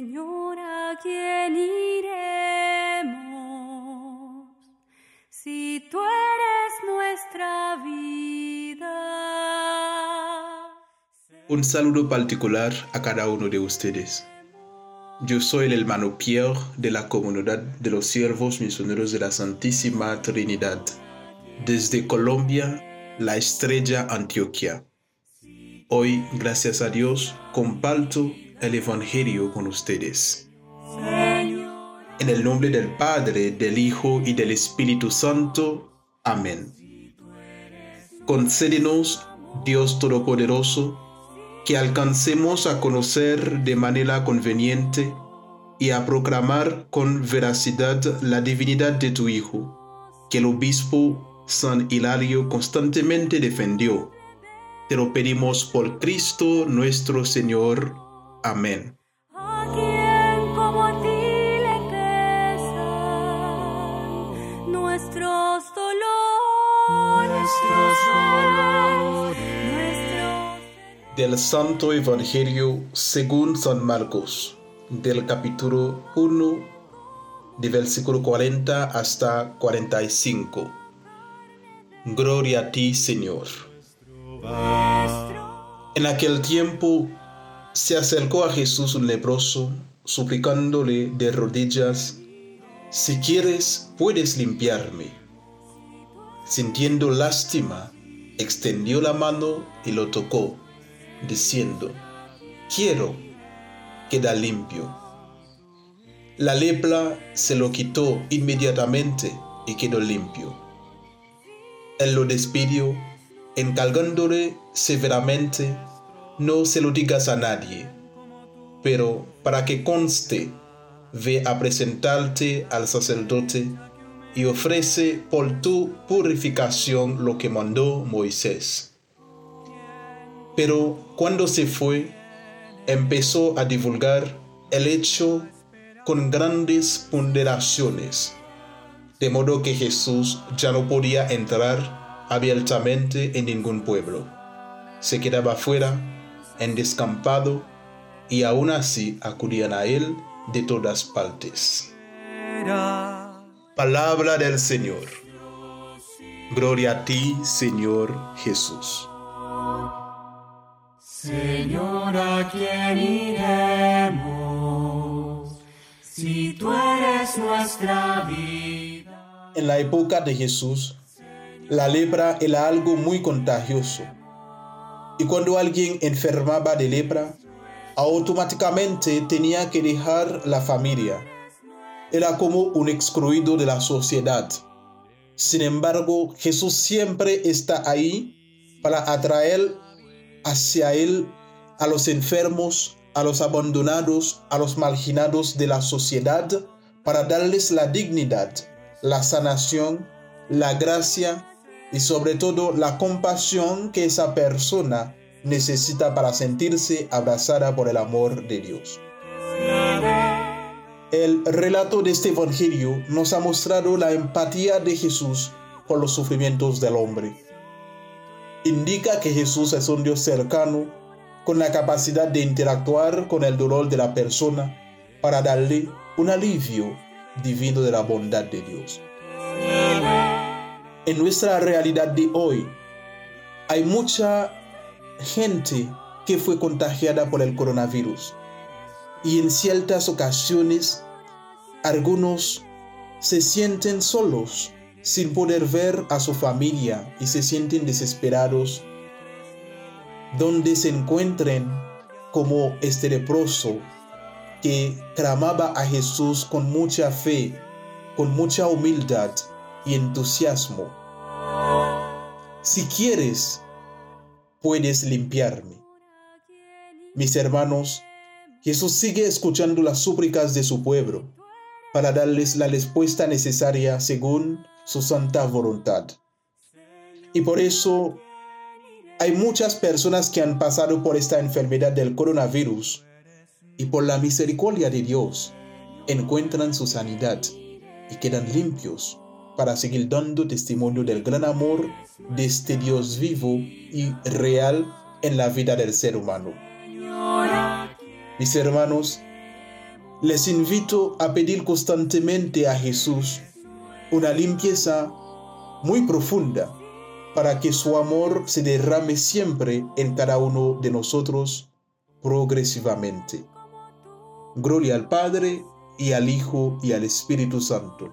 Señor, ¿a quién iremos? Si tú eres nuestra vida. Un saludo particular a cada uno de ustedes. Yo soy el hermano Pierre de la comunidad de los siervos misioneros de la Santísima Trinidad. Desde Colombia, la estrella Antioquia. Hoy, gracias a Dios, comparto el Evangelio con ustedes. En el nombre del Padre, del Hijo y del Espíritu Santo. Amén. Concédenos, Dios Todopoderoso, que alcancemos a conocer de manera conveniente y a proclamar con veracidad la divinidad de tu Hijo, que el obispo San Hilario constantemente defendió. Te lo pedimos por Cristo nuestro Señor. Amén. ¿A quién como a ti le pesan nuestros dolores? Nuestros dolores. Nuestros Del Santo Evangelio según San Marcos, del capítulo 1, de versículo 40 hasta 45. Gloria a ti, Señor. En aquel tiempo se acercó a Jesús leproso, suplicándole de rodillas, si quieres, puedes limpiarme. Sintiendo lástima, extendió la mano y lo tocó, diciendo, quiero, queda limpio. La lepra se lo quitó inmediatamente y quedó limpio. Él lo despidió, encargándole severamente no se lo digas a nadie, pero para que conste, ve a presentarte al sacerdote y ofrece por tu purificación lo que mandó Moisés. Pero cuando se fue, empezó a divulgar el hecho con grandes ponderaciones, de modo que Jesús ya no podía entrar abiertamente en ningún pueblo. Se quedaba fuera en descampado y aún así acudían a él de todas partes. Palabra del Señor. Gloria a ti, Señor Jesús. Señor, ¿a quién iremos? Si tú eres nuestra vida. En la época de Jesús, la lepra era algo muy contagioso y cuando alguien enfermaba de lepra, automáticamente tenía que dejar la familia. Era como un excluido de la sociedad. Sin embargo, Jesús siempre está ahí para atraer hacia Él a los enfermos, a los abandonados, a los marginados de la sociedad, para darles la dignidad, la sanación, la gracia y sobre todo la compasión que esa persona necesita para sentirse abrazada por el amor de Dios. El relato de este Evangelio nos ha mostrado la empatía de Jesús por los sufrimientos del hombre. Indica que Jesús es un Dios cercano, con la capacidad de interactuar con el dolor de la persona para darle un alivio divino de la bondad de Dios. En nuestra realidad de hoy hay mucha gente que fue contagiada por el coronavirus y en ciertas ocasiones algunos se sienten solos sin poder ver a su familia y se sienten desesperados donde se encuentren como este leproso que clamaba a Jesús con mucha fe, con mucha humildad y entusiasmo. Si quieres, puedes limpiarme. Mis hermanos, Jesús sigue escuchando las súplicas de su pueblo para darles la respuesta necesaria según su santa voluntad. Y por eso hay muchas personas que han pasado por esta enfermedad del coronavirus y por la misericordia de Dios encuentran su sanidad y quedan limpios para seguir dando testimonio del gran amor de este Dios vivo y real en la vida del ser humano. Mis hermanos, Les invito a pedir constantemente a Jesús una limpieza muy profunda para que su amor se derrame siempre en cada uno de nosotros progresivamente. Gloria al Padre y al Hijo y al Espíritu Santo,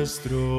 nuestro.